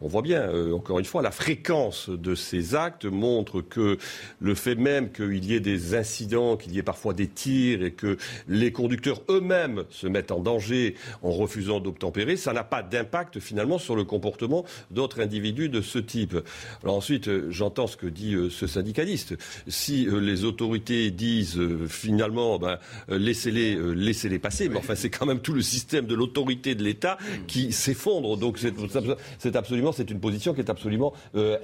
on voit bien, encore une fois, la fréquence de ces actes montre que le fait même qu'il y ait des incidents, qu'il y ait parfois des tirs et que les conducteurs eux-mêmes se mettent en danger en refusant d'obtempérer, ça n'a pas d'impact finalement sur le comportement d'autres individus de ce type. Alors ensuite, j'entends ce que dit ce syndicaliste. Si les autorités disent finalement, ben, laissez-les euh, laissez -les passer. Mais enfin, c'est quand même tout le système de l'autorité de l'État qui s'effondre. Donc c'est absolument, c'est une position qui est absolument euh,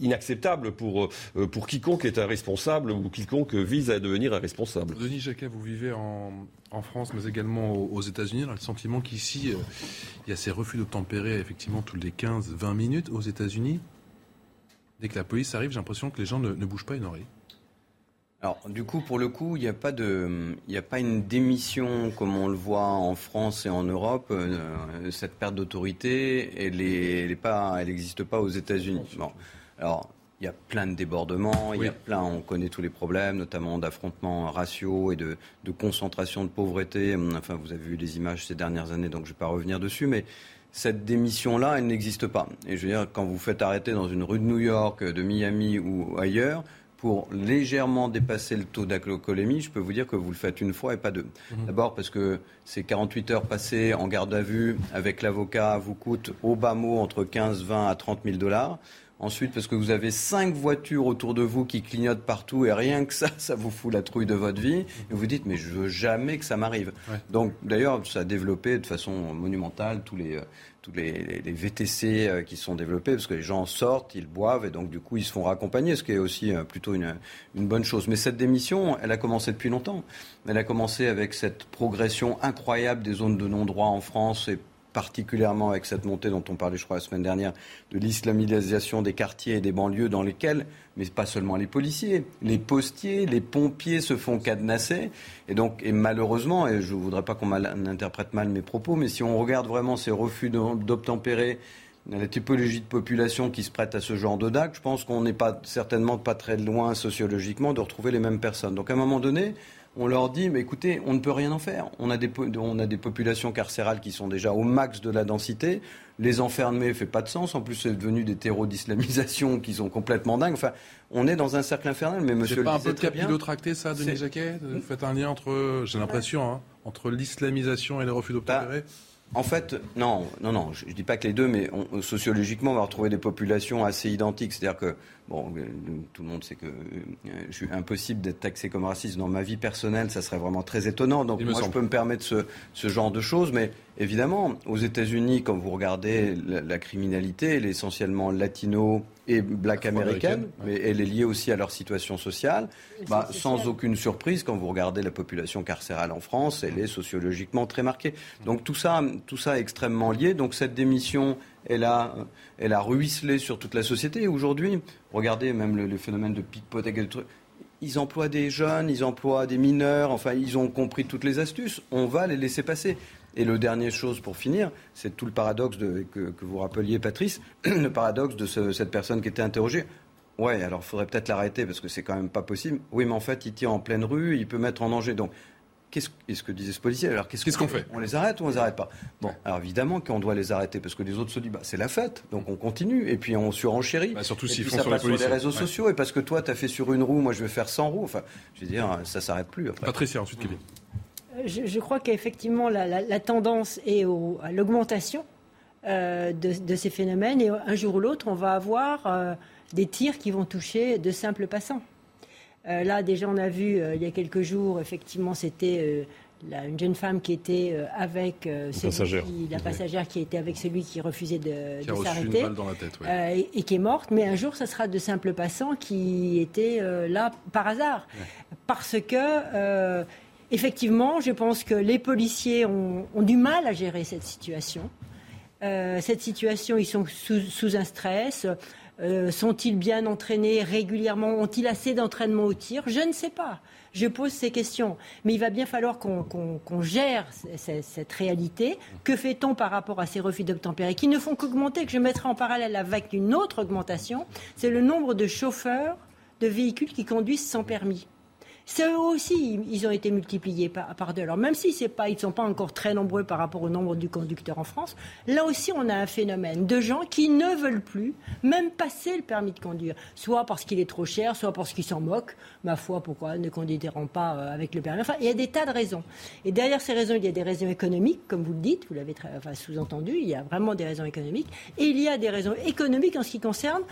inacceptable pour, euh, pour quiconque est un responsable ou quiconque vise à devenir un responsable. Denis Jacquet, vous vivez en, en France, mais également aux, États-Unis. Le sentiment qu'ici, il y a ces refus d'obtempérer effectivement tous les 15-20 minutes aux États-Unis. Dès que la police arrive, j'ai l'impression que les gens ne, bougent pas une oreille. Alors, du coup, pour le coup, il n'y a pas a pas une démission comme on le voit en France et en Europe. Euh, cette perte d'autorité, elle est, pas, n'existe pas aux États-Unis. Bon. Alors, il y a plein de débordements, il y a plein, on connaît tous les problèmes, notamment d'affrontements raciaux et de, de, concentration de pauvreté. Enfin, vous avez vu les images ces dernières années, donc je ne vais pas revenir dessus, mais cette démission-là, elle n'existe pas. Et je veux dire, quand vous faites arrêter dans une rue de New York, de Miami ou ailleurs, pour légèrement dépasser le taux d'alcoolémie, je peux vous dire que vous le faites une fois et pas deux. Mhm. D'abord parce que ces 48 heures passées en garde à vue avec l'avocat vous coûtent au bas mot entre 15, 20 à 30 000 dollars. Ensuite, parce que vous avez cinq voitures autour de vous qui clignotent partout et rien que ça, ça vous fout la trouille de votre vie. Et vous dites, mais je veux jamais que ça m'arrive. Donc, d'ailleurs, ça a développé de façon monumentale tous les, euh, tous les, VTC euh, qui sont développés, parce que les gens sortent, ils boivent, et donc du coup ils se font raccompagner, ce qui est aussi euh, plutôt une, une bonne chose. Mais cette démission, elle a commencé depuis longtemps. Elle a commencé avec cette progression incroyable des zones de non-droit en France et particulièrement avec cette montée dont on parlait, je crois, la semaine dernière, de l'islamisation des quartiers et des banlieues dans lesquels, mais pas seulement les policiers, les postiers, les pompiers se font cadenasser. Et donc, et malheureusement, et je ne voudrais pas qu'on interprète mal mes propos, mais si on regarde vraiment ces refus d'obtempérer la typologie de population qui se prête à ce genre de DAC, je pense qu'on n'est pas certainement pas très loin sociologiquement de retrouver les mêmes personnes. Donc à un moment donné, on leur dit, mais écoutez, on ne peut rien en faire. On a des, on a des populations carcérales qui sont déjà au max de la densité. Les enfermer fait pas de sens. En plus, c'est devenu des terreaux d'islamisation qui sont complètement dingues. Enfin, on est dans un cercle infernal. Mais monsieur C'est pas un peu de capillotracté, ça, Denis Jacquet? Vous faites un lien entre, j'ai l'impression, hein, entre l'islamisation et les refus d'obtempérer? bah, en fait, non, non, non, je ne dis pas que les deux, mais sociologiquement, on va retrouver des populations assez identiques. C'est-à-dire que, bon, euh, tout le monde sait que euh, je suis impossible d'être taxé comme raciste. Dans ma vie personnelle, ça serait vraiment très étonnant. Donc, moi, je peux me permettre ce, ce, genre de choses. Mais évidemment, aux États-Unis, quand vous regardez la, criminalité, elle est essentiellement latino et black américaine, mais elle est liée aussi à leur situation sociale. Bah, sans aucune surprise, quand vous regardez la population carcérale en France, elle est sociologiquement très marquée. Donc tout ça, tout ça est extrêmement lié. Donc cette démission, elle a, elle a ruisselé sur toute la société. Et aujourd'hui, regardez même le, phénomène de pickpocket, ils emploient des jeunes, ils emploient des mineurs, enfin, ils ont compris toutes les astuces. On va les laisser passer. Et le dernier chose pour finir, c'est tout le paradoxe que, vous rappeliez, Patrice, [CLEARS THROAT] le paradoxe de cette personne qui était interrogée. Ouais, alors il faudrait peut-être l'arrêter parce que c'est quand même pas possible. Oui, mais en fait, il tient en pleine rue, il peut mettre en danger. Donc, qu'est-ce ce que disait ce policier Alors, qu'est-ce qu'on fait On les arrête ou on les arrête pas Bon, alors évidemment qu'on doit les arrêter parce que les autres se disent, bah, c'est la fête, donc on continue et puis on surenchérit. Bah, surtout s'ils font sur, les réseaux sociaux et parce que toi, tu as fait sur une roue, moi je vais faire 100 roues. Enfin, je veux dire, ça s'arrête plus. Après. Patricia, ensuite Kevin je, crois qu'effectivement, la, tendance est à l'augmentation euh, de, ces phénomènes. Et un jour ou l'autre, on va avoir euh, des tirs qui vont toucher de simples passants. Euh, là, déjà, on a vu il y a quelques jours, effectivement, c'était une jeune femme qui était avec la passagère qui était avec celui qui refusait de, s'arrêter et, qui est morte. Mais un jour, ce sera de simples passants qui étaient là par hasard, parce que effectivement, je pense que les policiers ont, du mal à gérer cette situation. Euh, cette situation, ils sont sous, un stress. Euh, sont-ils bien entraînés régulièrement? Ont-ils assez d'entraînement au tir? Je ne sais pas. Je pose ces questions. Mais il va bien falloir qu'on gère cette réalité. Que fait-on par rapport à ces refus d'obtempérer qui ne font qu'augmenter, que je mettrai en parallèle avec une autre augmentation C'est le nombre de chauffeurs de véhicules qui conduisent sans permis. C'est eux aussi, ils ont été multipliés par, deux. Alors même si pas, ils ne sont pas encore très nombreux par rapport au nombre du conducteur en France, là aussi on a un phénomène de gens qui ne veulent plus même passer le permis de conduire, soit parce qu'il est trop cher, soit parce qu'ils s'en moquent. Ma foi, pourquoi ne conduiront pas euh, avec le permis? Enfin, il y a des tas de raisons. Et derrière ces raisons, il y a des raisons économiques, comme vous le dites, vous l'avez sous-entendu, il y a vraiment des raisons économiques. Et il y a des raisons économiques en ce qui concerne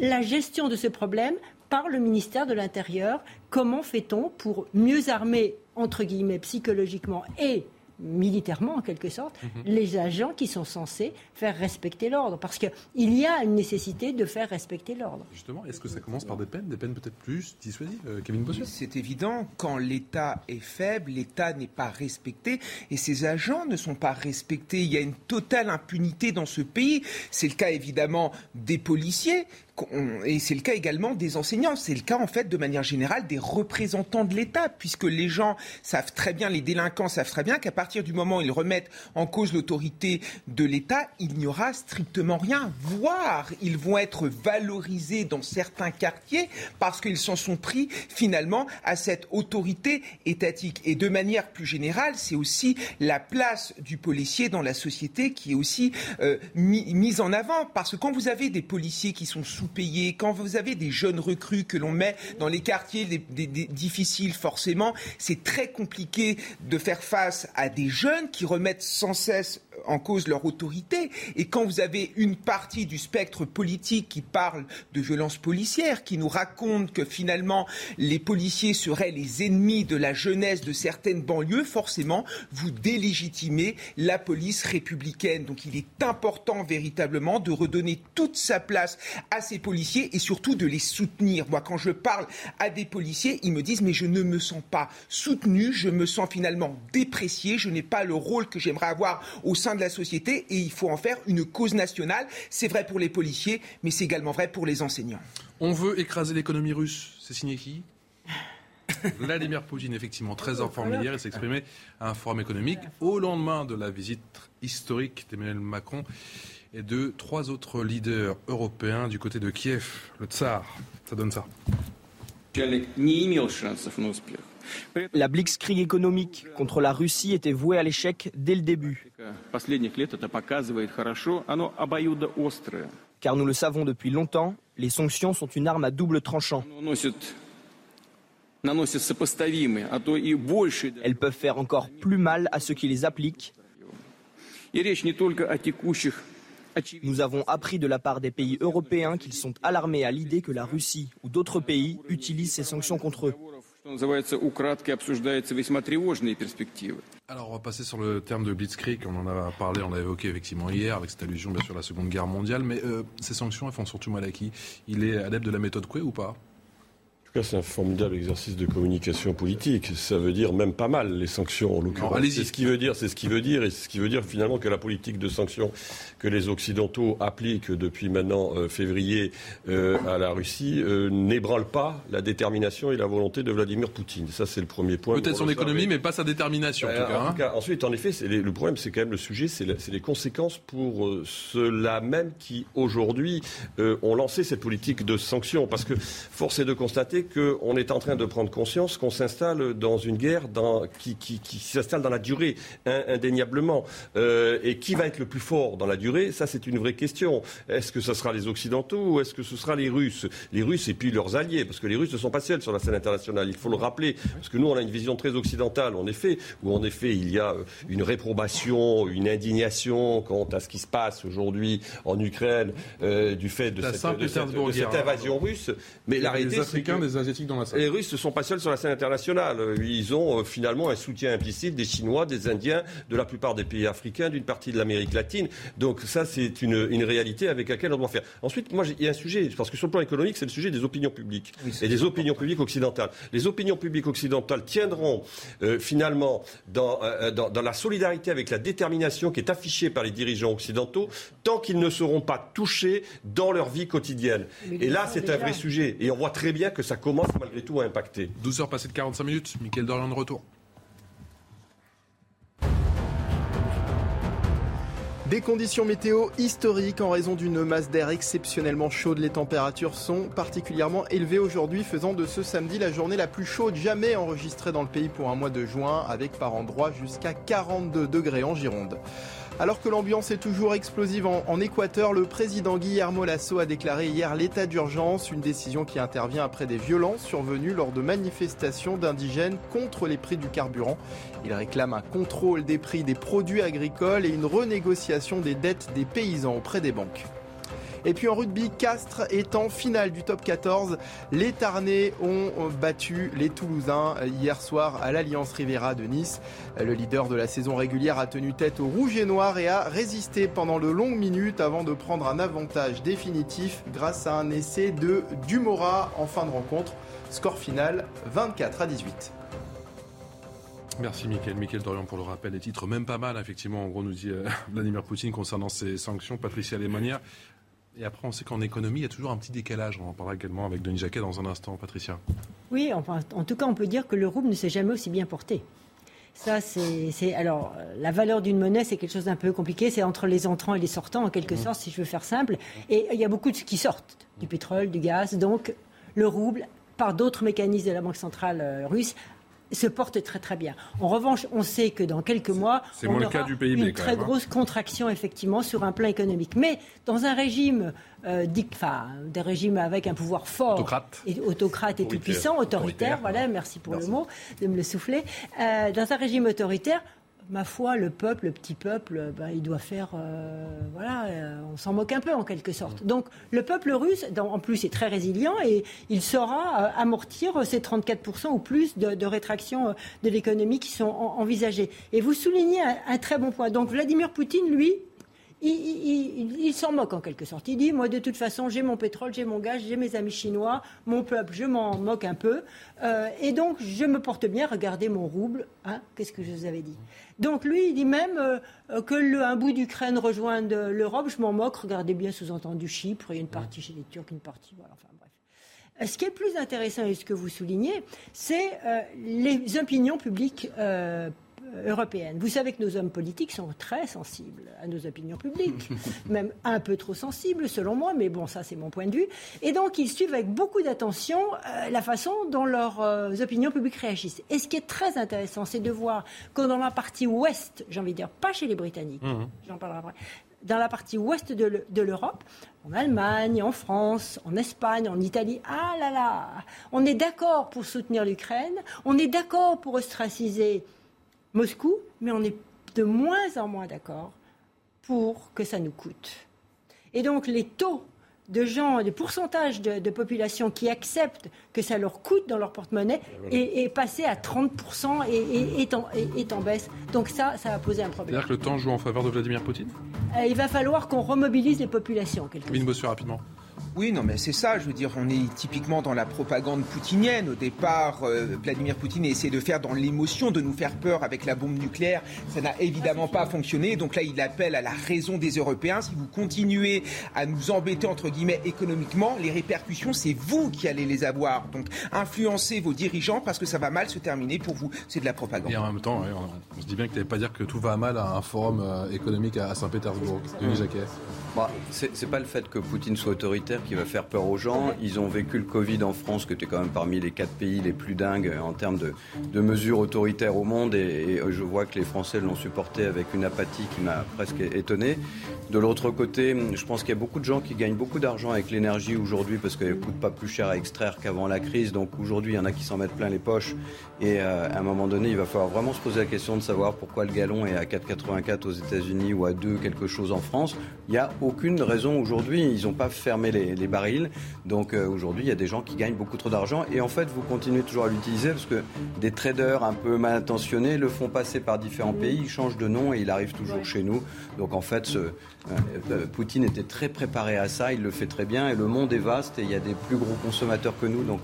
la gestion de ce problème par le ministère de l'Intérieur. Comment fait-on pour mieux armer, entre guillemets, psychologiquement et militairement en quelque sorte, mhm. les agents qui sont censés faire respecter l'ordre? Parce qu'il y a une nécessité de faire respecter l'ordre. Justement, est-ce que ça commence par des peines, des peines peut-être plus dissuasives euh, Kevin Bossuet? C'est évident, quand l'État est faible, l'État n'est pas respecté et ses agents ne sont pas respectés. Il y a une totale impunité dans ce pays. C'est le cas évidemment des policiers et c'est le cas également des enseignants, c'est le cas en fait de manière générale des représentants de l'État, puisque les gens savent très bien, les délinquants savent très bien qu'à partir du moment où ils remettent en cause l'autorité de l'État, il n'y aura strictement rien, voire ils vont être valorisés dans certains quartiers parce qu'ils s'en sont pris finalement à cette autorité étatique. Et de manière plus générale, c'est aussi la place du policier dans la société qui est aussi euh, mise en avant, parce que quand vous avez des policiers qui sont sous payés, quand vous avez des jeunes recrues que l'on met dans les quartiers difficiles, forcément, c'est très compliqué de faire face à des jeunes qui remettent sans cesse en cause leur autorité. Et quand vous avez une partie du spectre politique qui parle de violences policières, qui nous raconte que finalement les policiers seraient les ennemis de la jeunesse de certaines banlieues, forcément, vous délégitimez la police républicaine. Donc il est important véritablement de redonner toute sa place à ces policiers et surtout de les soutenir. Moi, quand je parle à des policiers, ils me disent mais je ne me sens pas soutenu, je me sens finalement déprécié, je n'ai pas le rôle que j'aimerais avoir au sein de la société et il faut en faire une cause nationale. C'est vrai pour les policiers, mais c'est également vrai pour les enseignants. On veut écraser l'économie russe. C'est signé qui [LAUGHS] Vladimir Poutine, effectivement, très informé hier, il s'est exprimé à un forum économique au lendemain de la visite historique d'Emmanuel Macron et de trois autres leaders européens du côté de Kiev, le tsar. Ça donne ça. La blitzkrieg économique contre la Russie était vouée à l'échec dès le début. Car nous le savons depuis longtemps, les sanctions sont une arme à double tranchant. Elles peuvent faire encore plus mal à ceux qui les appliquent. Nous avons appris de la part des pays européens qu'ils sont alarmés à l'idée que la Russie ou d'autres pays utilisent ces sanctions contre eux. Alors on va passer sur le terme de blitzkrieg, on en a parlé, on l'a évoqué effectivement hier avec cette allusion bien sûr à la Seconde Guerre mondiale, mais euh, ces sanctions elles font surtout mal à qui? Il est adepte de la méthode Coué ou pas? C'est un formidable exercice de communication politique. Ça veut dire même pas mal les sanctions en l'occurrence. C'est ce qui veut dire, c'est ce qui veut dire, et c'est ce qui veut dire finalement que la politique de sanctions que les Occidentaux appliquent depuis maintenant euh, février euh, à la Russie euh, n'ébranle pas la détermination et la volonté de Vladimir Poutine. Ça, c'est le premier point. Peut-être son économie, mais pas sa détermination en, tout, cas, en hein. Ensuite, en effet, le problème, c'est quand même le sujet, c'est les conséquences pour ceux-là même qui aujourd'hui ont lancé cette politique de sanctions, parce que force est de constater qu'on est en train de prendre conscience qu'on s'installe dans une guerre qui, s'installe dans la durée, indéniablement. Euh, et qui va être le plus fort dans la durée? Ça, c'est une vraie question. Est-ce que ce sera les Occidentaux ou est-ce que ce sera les Russes? Les Russes et puis leurs alliés, parce que les Russes ne sont pas seuls sur la scène internationale. Il faut le rappeler, parce que nous, on a une vision très occidentale, en effet, où en effet, il y a euh, une réprobation, une indignation quant à ce qui se passe aujourd'hui en Ukraine euh, du fait de, cette, invasion russe. Mais la réalité, c'est que les Russes ne sont pas seuls sur la scène internationale. Ils ont euh, finalement un soutien implicite des Chinois, des Indiens, de la plupart des pays africains, d'une partie de l'Amérique latine. Donc ça, c'est une, réalité avec laquelle on doit faire. Ensuite, moi, il y a un sujet, parce que sur le plan économique, c'est le sujet des opinions publiques et des opinions publiques occidentales. Les opinions publiques occidentales tiendront euh, finalement euh, dans, dans, la solidarité avec la détermination qui est affichée par les dirigeants occidentaux tant qu'ils ne seront pas touchés dans leur vie quotidienne. et là, c'est un vrai sujet. Et on voit très bien que ça commence malgré tout à impacter. 12 heures passées de 45 minutes, Mickaël Dorian de retour. Des conditions météo historiques en raison d'une masse d'air exceptionnellement chaude. Les températures sont particulièrement élevées aujourd'hui, faisant de ce samedi la journée la plus chaude jamais enregistrée dans le pays pour un mois de juin, avec par endroits jusqu'à 42 degrés en Gironde. Alors que l'ambiance est toujours explosive en, Équateur, le président Guillermo Lasso a déclaré hier l'état d'urgence, une décision qui intervient après des violences survenues lors de manifestations d'indigènes contre les prix du carburant. Il réclame un contrôle des prix des produits agricoles et une renégociation des dettes des paysans auprès des banques. Et puis en rugby, Castres est en finale du top 14. Les Tarnais ont battu les Toulousains hier soir à l'Alliance Rivera de Nice. Le leader de la saison régulière a tenu tête au rouge et noir et a résisté pendant de longues minutes avant de prendre un avantage définitif grâce à un essai de Dumora en fin de rencontre. Score final 24 à 18. Merci Mickaël. Mickaël Dorian pour le rappel des titres. Même pas mal, effectivement. En gros, nous dit euh, [LAUGHS] Vladimir Poutine concernant ses sanctions. Patricia Lemania. Et après, on sait qu'en économie, il y a toujours un petit décalage. On en parlera également avec Denis Jacquet dans un instant, Patricia. Oui, enfin, en tout cas, on peut dire que le rouble ne s'est jamais aussi bien porté. Ça, c'est. Alors, la valeur d'une monnaie, c'est quelque chose d'un peu compliqué. C'est entre les entrants et les sortants, en quelque mmh. sorte, si je veux faire simple. Et il y a beaucoup de qui sortent du pétrole, du gaz. Donc, le rouble, par d'autres mécanismes de la Banque centrale euh, russe, se porte très très bien. En revanche, on sait que dans quelques mois, on aura une très hein. grosse contraction effectivement sur un plan économique. Mais dans un régime, euh, enfin, des régimes avec un pouvoir fort, autocrate et, autocrate et tout puissant, autoritaire, voilà, merci pour le mot de me le souffler. Euh, dans un régime autoritaire, ma foi, le peuple, le petit peuple, ben, il doit faire. Euh, voilà, euh, on s'en moque un peu en quelque sorte. Donc le peuple russe, en plus, est très résilient et il saura euh, amortir ces 34% ou plus de, rétraction de l'économie qui sont envisagées. Et vous soulignez un très bon point. Donc Vladimir Poutine, lui, il, s'en moque en quelque sorte. Il dit, moi de toute façon, j'ai mon pétrole, j'ai mon gaz, j'ai mes amis chinois, mon peuple, je m'en moque un peu. Euh, et donc, je me porte bien, regardez mon rouble. Hein, Qu'est-ce que je vous avais dit Donc lui, il dit même euh, que le, un bout d'Ukraine rejoigne l'Europe, je m'en moque, regardez bien sous-entendu Chypre, il y a une partie chez les Turcs, une partie... Voilà, enfin bref. Euh, ce qui est plus intéressant, et ce que vous soulignez, c'est les opinions publiques européenne. Vous savez que nos hommes politiques sont très sensibles à nos opinions publiques, [LAUGHS] même un peu trop sensibles selon moi, mais bon, ça c'est mon point de vue. Et donc ils suivent avec beaucoup d'attention euh, la façon dont leurs euh, opinions publiques réagissent. Et ce qui est très intéressant, c'est de voir que dans la partie ouest, j'ai envie de dire, pas chez les Britanniques, mmh. j'en parlerai après, dans la partie ouest de l'Europe, en Allemagne, en France, en Espagne, en Italie. Ah là là, on est d'accord pour soutenir l'Ukraine, on est d'accord pour ostraciser Moscou, mais on est de moins en moins d'accord pour que ça nous coûte. Et donc les taux de gens, des pourcentages de, population qui acceptent que ça leur coûte dans leur porte-monnaie est, passé à 30% et est, en, est, en, baisse. Donc ça, ça va poser un problème. C'est-à-dire que le temps joue en faveur de Vladimir Poutine? Euh, Il va falloir qu'on remobilise les populations. Une Bossu, rapidement. Oui, non, mais c'est ça. Je veux dire, on est typiquement dans la propagande poutinienne. Au départ, euh, Vladimir Poutine a essayé de faire dans l'émotion, de nous faire peur avec la bombe nucléaire. Ça n'a évidemment pas fonctionné. Donc là, il appelle à la raison des Européens. Si vous continuez à nous embêter, entre guillemets, économiquement, les répercussions, c'est vous qui allez les avoir. Donc, influencez vos dirigeants parce que ça va mal se terminer pour vous. C'est de la propagande. Et en même temps, on, se dit bien que tu n'allais pas dire que tout va mal à un forum euh, économique à, Saint-Pétersbourg. Denis Jacquet. Bah, c'est pas le fait que Poutine soit autoritaire qui va faire peur aux gens. Ils ont vécu le Covid en France, qui était quand même parmi les quatre pays les plus dingues en termes de, mesures autoritaires au monde. Et, je vois que les Français l'ont supporté avec une apathie qui m'a presque étonné. De l'autre côté, je pense qu'il y a beaucoup de gens qui gagnent beaucoup d'argent avec l'énergie aujourd'hui parce qu'elle ne coûte pas plus cher à extraire qu'avant la crise. Donc aujourd'hui, il y en a qui s'en mettent plein les poches. Et euh, à un moment donné, il va falloir vraiment se poser la question de savoir pourquoi le gallon est à 4,84 aux États-Unis ou à 2 quelque chose en France. Il n'y a aucune raison aujourd'hui. Ils n'ont pas fermé les, les barils donc euh, aujourd'hui, il y a des gens qui gagnent beaucoup trop d'argent et en fait, vous continuez toujours à l'utiliser parce que des traders un peu mal intentionnés le font passer par différents pays, ils changent de nom et il arrive toujours chez nous. Donc en fait, ce, euh, euh, Poutine était très préparé à ça, il le fait très bien et le monde est vaste et il y a des plus gros consommateurs que nous. Donc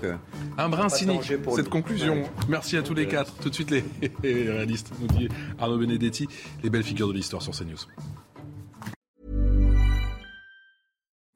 un brin cynique cette conclusion. Merci à tous les quatre. Tout de suite les, [LAUGHS] les réalistes, nous dit Arnaud Benedetti, les belles figures de l'histoire sur CNews.